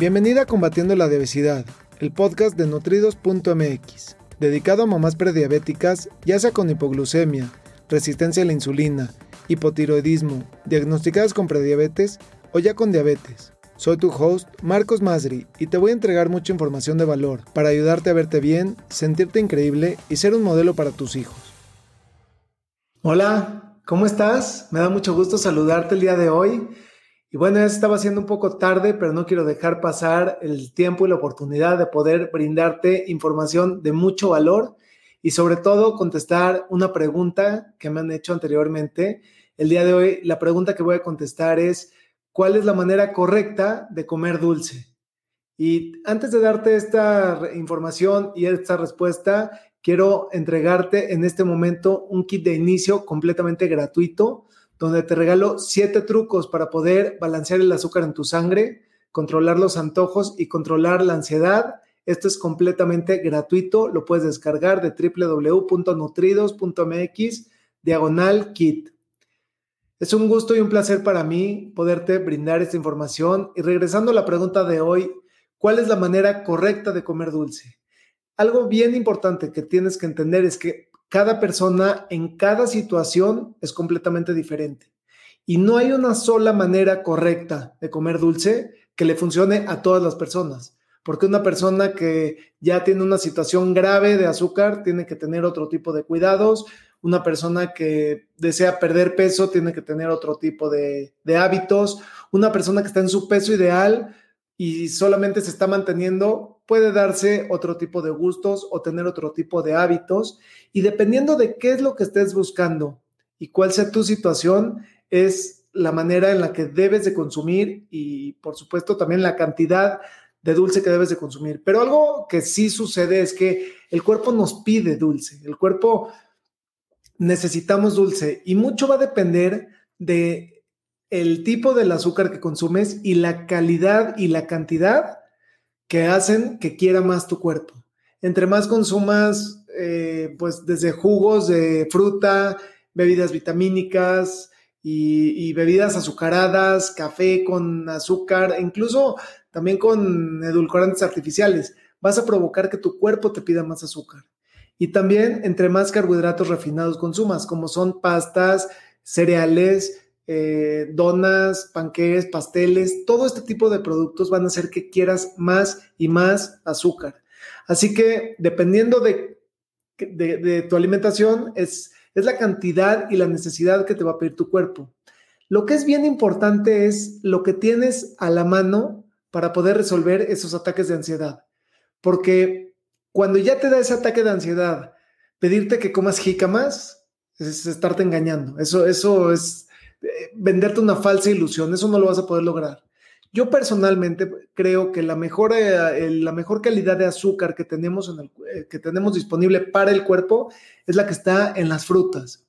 Bienvenida a Combatiendo la Obesidad, el podcast de nutridos.mx, dedicado a mamás prediabéticas, ya sea con hipoglucemia, resistencia a la insulina, hipotiroidismo, diagnosticadas con prediabetes o ya con diabetes. Soy tu host, Marcos Masri, y te voy a entregar mucha información de valor para ayudarte a verte bien, sentirte increíble y ser un modelo para tus hijos. Hola, ¿cómo estás? Me da mucho gusto saludarte el día de hoy. Y bueno, ya estaba haciendo un poco tarde, pero no quiero dejar pasar el tiempo y la oportunidad de poder brindarte información de mucho valor y sobre todo contestar una pregunta que me han hecho anteriormente. El día de hoy, la pregunta que voy a contestar es, ¿cuál es la manera correcta de comer dulce? Y antes de darte esta información y esta respuesta, quiero entregarte en este momento un kit de inicio completamente gratuito donde te regalo siete trucos para poder balancear el azúcar en tu sangre, controlar los antojos y controlar la ansiedad. Esto es completamente gratuito, lo puedes descargar de www.nutridos.mx diagonal kit. Es un gusto y un placer para mí poderte brindar esta información. Y regresando a la pregunta de hoy, ¿cuál es la manera correcta de comer dulce? Algo bien importante que tienes que entender es que cada persona en cada situación es completamente diferente. Y no hay una sola manera correcta de comer dulce que le funcione a todas las personas. Porque una persona que ya tiene una situación grave de azúcar tiene que tener otro tipo de cuidados. Una persona que desea perder peso tiene que tener otro tipo de, hábitos. Una persona que está en su peso ideal y solamente se está manteniendo puede darse otro tipo de gustos o tener otro tipo de hábitos. Y dependiendo de qué es lo que estés buscando y cuál sea tu situación, es la manera en la que debes de consumir y por supuesto también la cantidad de dulce que debes de consumir. Pero algo que sí sucede es que el cuerpo nos pide dulce, el cuerpo necesitamos dulce y mucho va a depender de el tipo del azúcar que consumes y la calidad y la cantidad que hacen que quiera más tu cuerpo. Entre más consumas, eh, pues desde jugos de fruta, bebidas vitamínicas y, bebidas azucaradas, café con azúcar, e incluso también con edulcorantes artificiales, vas a provocar que tu cuerpo te pida más azúcar. Y también entre más carbohidratos refinados consumas, como son pastas, cereales, eh, donas, panqueques, pasteles, todo este tipo de productos van a hacer que quieras más y más azúcar. Así que dependiendo de, de, tu alimentación, es, es la cantidad y la necesidad que te va a pedir tu cuerpo. Lo que es bien importante es lo que tienes a la mano para poder resolver esos ataques de ansiedad. Porque cuando ya te da ese ataque de ansiedad, pedirte que comas jícamas es estarte engañando. Eso, eso es venderte una falsa ilusión, eso no lo vas a poder lograr. Yo personalmente creo que la mejor, eh, la mejor calidad de azúcar que tenemos, en el, eh, que tenemos disponible para el cuerpo es la que está en las frutas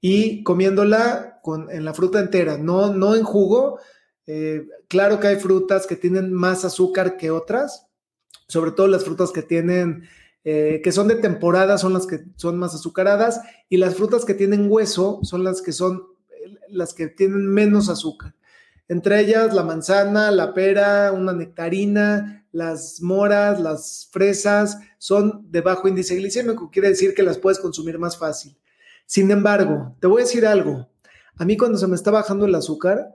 y comiéndola con, en la fruta entera, no, no en jugo. Eh, claro que hay frutas que tienen más azúcar que otras, sobre todo las frutas que tienen, que son de temporada, son las que son más azucaradas, y las frutas que tienen hueso son las que son las que tienen menos azúcar. Entre ellas la manzana, la pera, una nectarina, las moras, las fresas son de bajo índice glicémico, quiere decir que las puedes consumir más fácil. Sin embargo, te voy a decir algo. A mí cuando se me está bajando el azúcar,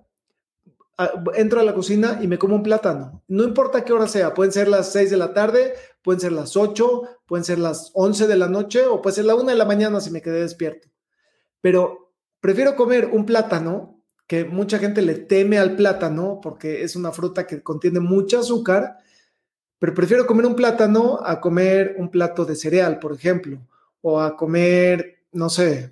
entro a la cocina y me como un plátano. No importa qué hora sea, pueden ser las 6 de la tarde, pueden ser las 8, pueden ser las 11 de la noche o puede ser la 1 de la mañana si me quedé despierto. Pero Prefiero comer un plátano, que mucha gente le teme al plátano porque es una fruta que contiene mucho azúcar, pero prefiero comer un plátano a comer un plato de cereal, por ejemplo, o a comer, no sé,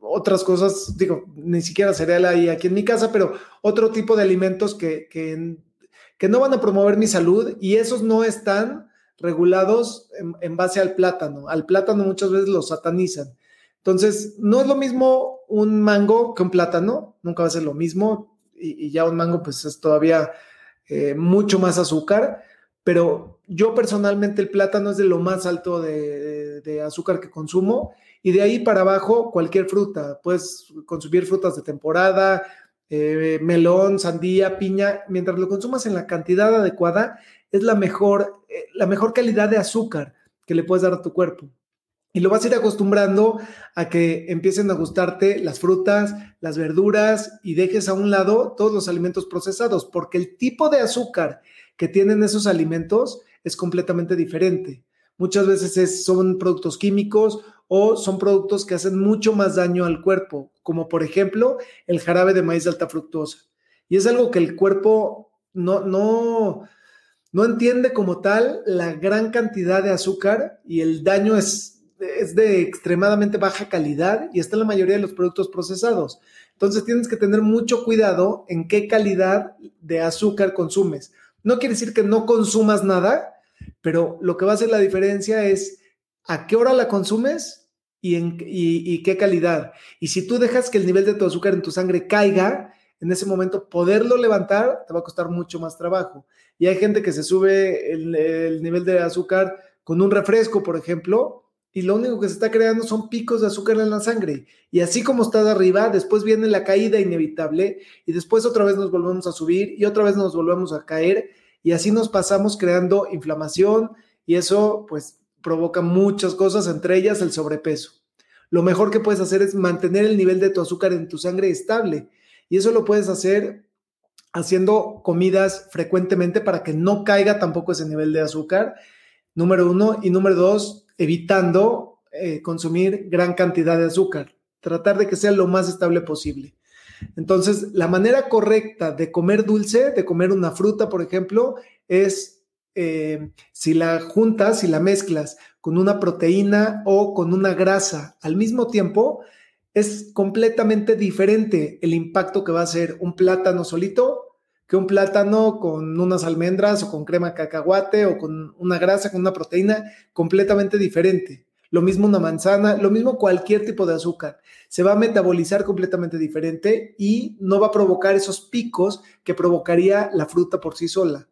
otras cosas, digo, ni siquiera cereal hay aquí en mi casa, pero otro tipo de alimentos que, que, no van a promover mi salud y esos no están regulados en, en, base al plátano. Al plátano muchas veces lo satanizan. Entonces, no es lo mismo un mango que un plátano, nunca va a ser lo mismo, y, ya un mango pues es todavía eh, mucho más azúcar, pero yo personalmente el plátano es de lo más alto de, azúcar que consumo, y de ahí para abajo cualquier fruta, puedes consumir frutas de temporada, eh, melón, sandía, piña, mientras lo consumas en la cantidad adecuada, es la mejor, eh, la mejor calidad de azúcar que le puedes dar a tu cuerpo. Y lo vas a ir acostumbrando a que empiecen a gustarte las frutas, las verduras y dejes a un lado todos los alimentos procesados, porque el tipo de azúcar que tienen esos alimentos es completamente diferente. Muchas veces son productos químicos o son productos que hacen mucho más daño al cuerpo, como por ejemplo el jarabe de maíz de alta fructosa. Y es algo que el cuerpo no, no, no entiende como tal la gran cantidad de azúcar y el daño es es de extremadamente baja calidad y está en la mayoría de los productos procesados. Entonces tienes que tener mucho cuidado en qué calidad de azúcar consumes. No quiere decir que no consumas nada, pero lo que va a hacer la diferencia es a qué hora la consumes y, en, y, qué calidad. Y si tú dejas que el nivel de tu azúcar en tu sangre caiga, en ese momento poderlo levantar te va a costar mucho más trabajo. Y hay gente que se sube el, el nivel de azúcar con un refresco, por ejemplo, y lo único que se está creando son picos de azúcar en la sangre. Y así como está de arriba, después viene la caída inevitable y después otra vez nos volvemos a subir y otra vez nos volvemos a caer y así nos pasamos creando inflamación y eso pues provoca muchas cosas, entre ellas el sobrepeso. Lo mejor que puedes hacer es mantener el nivel de tu azúcar en tu sangre estable y eso lo puedes hacer haciendo comidas frecuentemente para que no caiga tampoco ese nivel de azúcar, número uno, y número dos, evitando eh, consumir gran cantidad de azúcar, tratar de que sea lo más estable posible. Entonces, la manera correcta de comer dulce, de comer una fruta, por ejemplo, es eh, si la juntas, si la mezclas con una proteína o con una grasa al mismo tiempo, es completamente diferente el impacto que va a ser un plátano solito que un plátano con unas almendras o con crema cacahuate o con una grasa, con una proteína completamente diferente. Lo mismo una manzana, lo mismo cualquier tipo de azúcar. Se va a metabolizar completamente diferente y no va a provocar esos picos que provocaría la fruta por sí sola.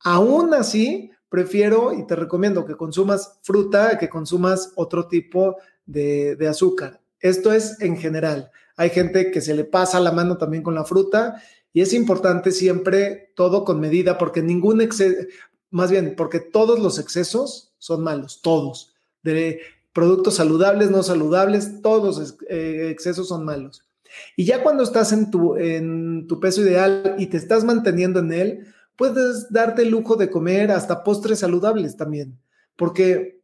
Aún así, prefiero y te recomiendo que consumas fruta, que consumas otro tipo de, de azúcar. Esto es en general. Hay gente que se le pasa la mano también con la fruta y es importante siempre todo con medida, porque ningún exceso, más bien, porque todos los excesos son malos, todos. De productos saludables, no saludables, todos los eh, excesos son malos. Y ya cuando estás en tu, en tu peso ideal y te estás manteniendo en él, puedes darte el lujo de comer hasta postres saludables también, porque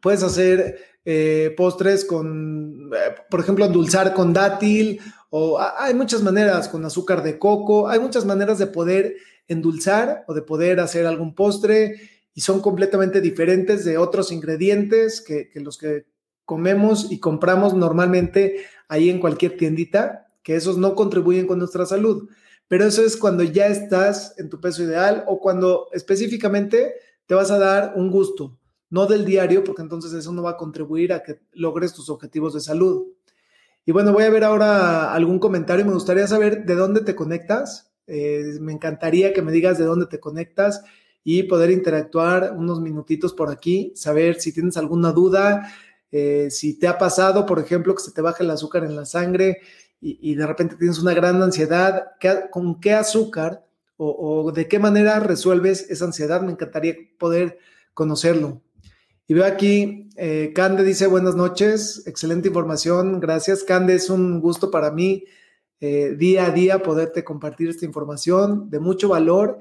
puedes hacer eh, postres con, eh, por ejemplo, endulzar con dátil o hay muchas maneras con azúcar de coco, hay muchas maneras de poder endulzar o de poder hacer algún postre y son completamente diferentes de otros ingredientes que, los que comemos y compramos normalmente ahí en cualquier tiendita, que esos no contribuyen con nuestra salud. Pero eso es cuando ya estás en tu peso ideal o cuando específicamente te vas a dar un gusto, no del diario, porque entonces eso no va a contribuir a que logres tus objetivos de salud. Y bueno, voy a ver ahora algún comentario. Me gustaría saber de dónde te conectas. Eh, me encantaría que me digas de dónde te conectas y poder interactuar unos minutitos por aquí, saber si tienes alguna duda, eh, si te ha pasado, por ejemplo, que se te baja el azúcar en la sangre y, de repente tienes una gran ansiedad, ¿con qué azúcar o de qué manera resuelves esa ansiedad? Me encantaría poder conocerlo. Y veo aquí, eh, Cande dice buenas noches, excelente información, gracias Cande, es un gusto para mí eh, día a día poderte compartir esta información de mucho valor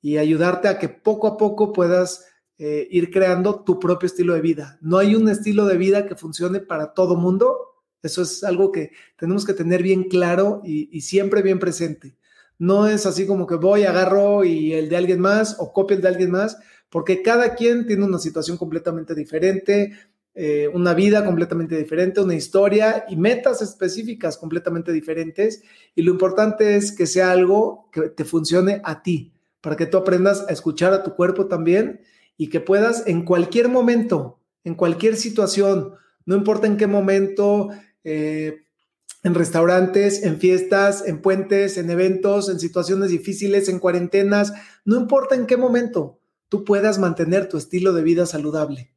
y ayudarte a que poco a poco puedas eh, ir creando tu propio estilo de vida. No hay un estilo de vida que funcione para todo mundo, eso es algo que tenemos que tener bien claro y, y siempre bien presente. No es así como que voy, agarro y el de alguien más o copio el de alguien más, porque cada quien tiene una situación completamente diferente, eh, una vida completamente diferente, una historia y metas específicas completamente diferentes. Y lo importante es que sea algo que te funcione a ti, para que tú aprendas a escuchar a tu cuerpo también y que puedas en cualquier momento, en cualquier situación, no importa en qué momento, eh, en restaurantes, en fiestas, en puentes, en eventos, en situaciones difíciles, en cuarentenas, no importa en qué momento, tú puedas mantener tu estilo de vida saludable.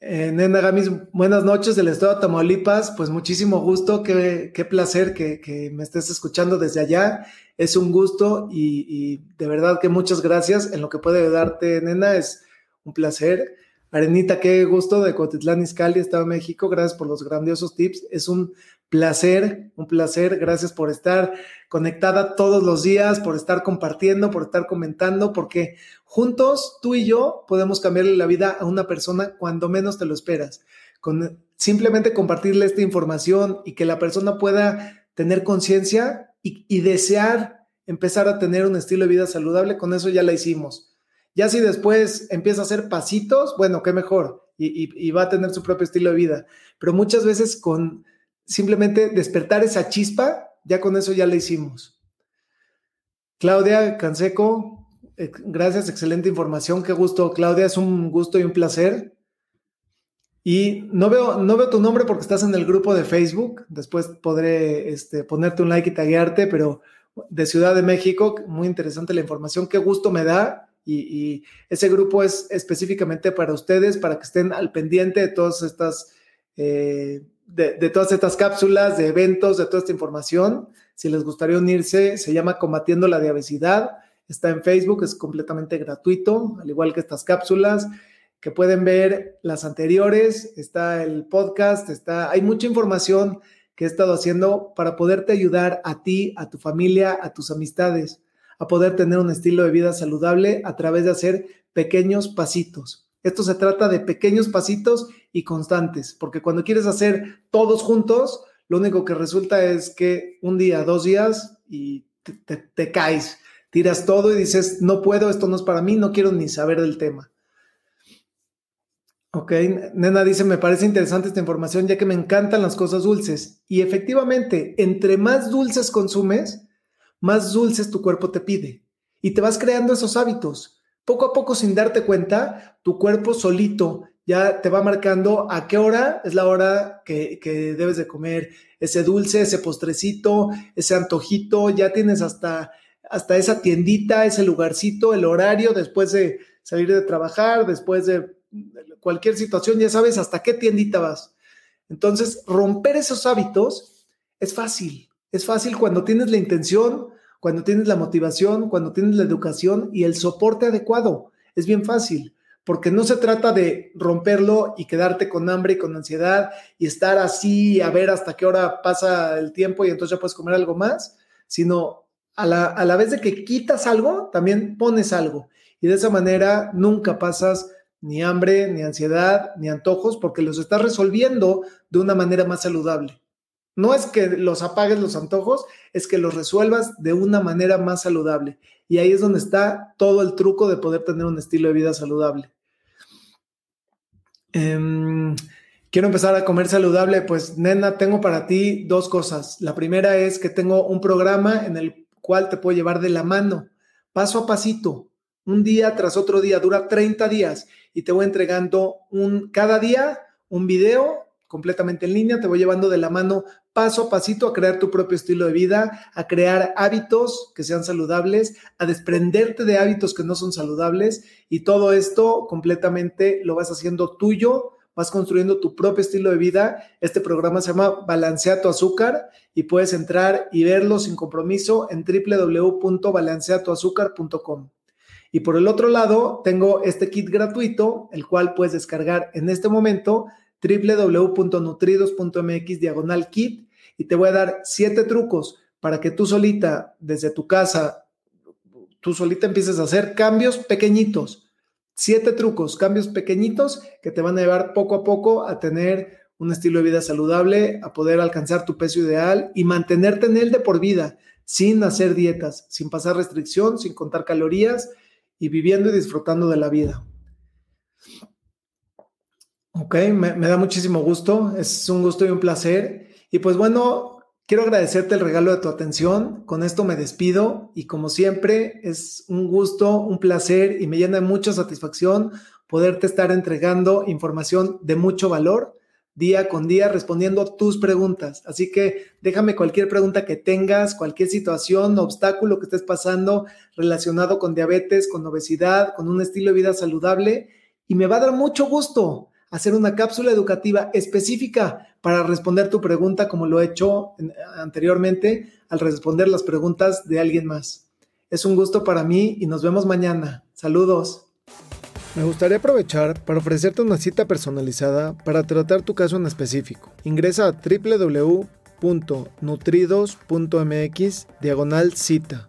Eh, Nena Gamis, buenas noches del estado de Tamaulipas. Pues muchísimo gusto, qué, qué placer que, me estés escuchando desde allá. Es un gusto y, y, de verdad que muchas gracias en lo que puede ayudarte, Nena. Es un placer. Arenita, qué gusto de Cotitlán Izcalli, Estado de México. Gracias por los grandiosos tips. Es un placer, un placer. Gracias por estar conectada todos los días, por estar compartiendo, por estar comentando, porque juntos tú y yo podemos cambiarle la vida a una persona cuando menos te lo esperas. Con simplemente compartirle esta información y que la persona pueda tener conciencia y, y desear empezar a tener un estilo de vida saludable, con eso ya la hicimos ya si después empieza a hacer pasitos, bueno, qué mejor, y, va a tener su propio estilo de vida. Pero muchas veces con simplemente despertar esa chispa, ya con eso ya le hicimos. Claudia Canseco, gracias, excelente información, qué gusto. Claudia, es un gusto y un placer. Y no veo, no veo tu nombre porque estás en el grupo de Facebook. Después podré este, ponerte un like y taguearte, pero de Ciudad de México, muy interesante la información. Qué gusto me da y, ese grupo es específicamente para ustedes, para que estén al pendiente de todas estas, eh, de, todas estas cápsulas, de eventos, de toda esta información. Si les gustaría unirse, se llama Combatiendo la Diabesidad. Está en Facebook, es completamente gratuito, al igual que estas cápsulas que pueden ver las anteriores, está el podcast, está, hay mucha información que he estado haciendo para poderte ayudar a ti, a tu familia, a tus amistades a poder tener un estilo de vida saludable a través de hacer pequeños pasitos. Esto se trata de pequeños pasitos y constantes, porque cuando quieres hacer todos juntos, lo único que resulta es que un día, dos días y te, caes, tiras todo y dices, no puedo, esto no es para mí, no quiero ni saber del tema. Ok, Nena dice, me parece interesante esta información ya que me encantan las cosas dulces. Y efectivamente, entre más dulces consumes, más dulces tu cuerpo te pide. Y te vas creando esos hábitos. Poco a poco, sin darte cuenta, tu cuerpo solito ya te va marcando a qué hora es la hora que, debes de comer ese dulce, ese postrecito, ese antojito. Ya tienes hasta, hasta esa tiendita, ese lugarcito, el horario después de salir de trabajar, después de cualquier situación, ya sabes hasta qué tiendita vas. Entonces, romper esos hábitos es fácil. Es fácil cuando tienes la intención, cuando tienes la motivación, cuando tienes la educación y el soporte adecuado. Es bien fácil, porque no se trata de romperlo y quedarte con hambre y con ansiedad y estar así a ver hasta qué hora pasa el tiempo y entonces ya puedes comer algo más, sino a la, a la vez de que quitas algo, también pones algo. Y de esa manera nunca pasas ni hambre, ni ansiedad, ni antojos, porque los estás resolviendo de una manera más saludable. No es que los apagues los antojos, es que los resuelvas de una manera más saludable. Y ahí es donde está todo el truco de poder tener un estilo de vida saludable. Em, quiero empezar a comer saludable. Pues, nena, tengo para ti dos cosas. La primera es que tengo un programa en el cual te puedo llevar de la mano, paso a pasito, un día tras otro día, dura 30 días y te voy entregando un, cada día un video completamente en línea, te voy llevando de la mano paso a pasito a crear tu propio estilo de vida, a crear hábitos que sean saludables, a desprenderte de hábitos que no son saludables y todo esto completamente lo vas haciendo tuyo, vas construyendo tu propio estilo de vida. Este programa se llama Balancea tu azúcar y puedes entrar y verlo sin compromiso en www.balanceatuazúcar.com. Y por el otro lado, tengo este kit gratuito, el cual puedes descargar en este momento www.nutridos.mx diagonal kit y te voy a dar siete trucos para que tú solita, desde tu casa, tú solita empieces a hacer cambios pequeñitos. Siete trucos, cambios pequeñitos que te van a llevar poco a poco a tener un estilo de vida saludable, a poder alcanzar tu peso ideal y mantenerte en él de por vida, sin hacer dietas, sin pasar restricción, sin contar calorías y viviendo y disfrutando de la vida. Ok, me, da muchísimo gusto, es un gusto y un placer. Y pues bueno, quiero agradecerte el regalo de tu atención. Con esto me despido y como siempre es un gusto, un placer y me llena de mucha satisfacción poderte estar entregando información de mucho valor día con día respondiendo tus preguntas. Así que déjame cualquier pregunta que tengas, cualquier situación, obstáculo que estés pasando relacionado con diabetes, con obesidad, con un estilo de vida saludable y me va a dar mucho gusto hacer una cápsula educativa específica para responder tu pregunta como lo he hecho anteriormente al responder las preguntas de alguien más. Es un gusto para mí y nos vemos mañana. Saludos. Me gustaría aprovechar para ofrecerte una cita personalizada para tratar tu caso en específico. Ingresa a www.nutridos.mx diagonal cita.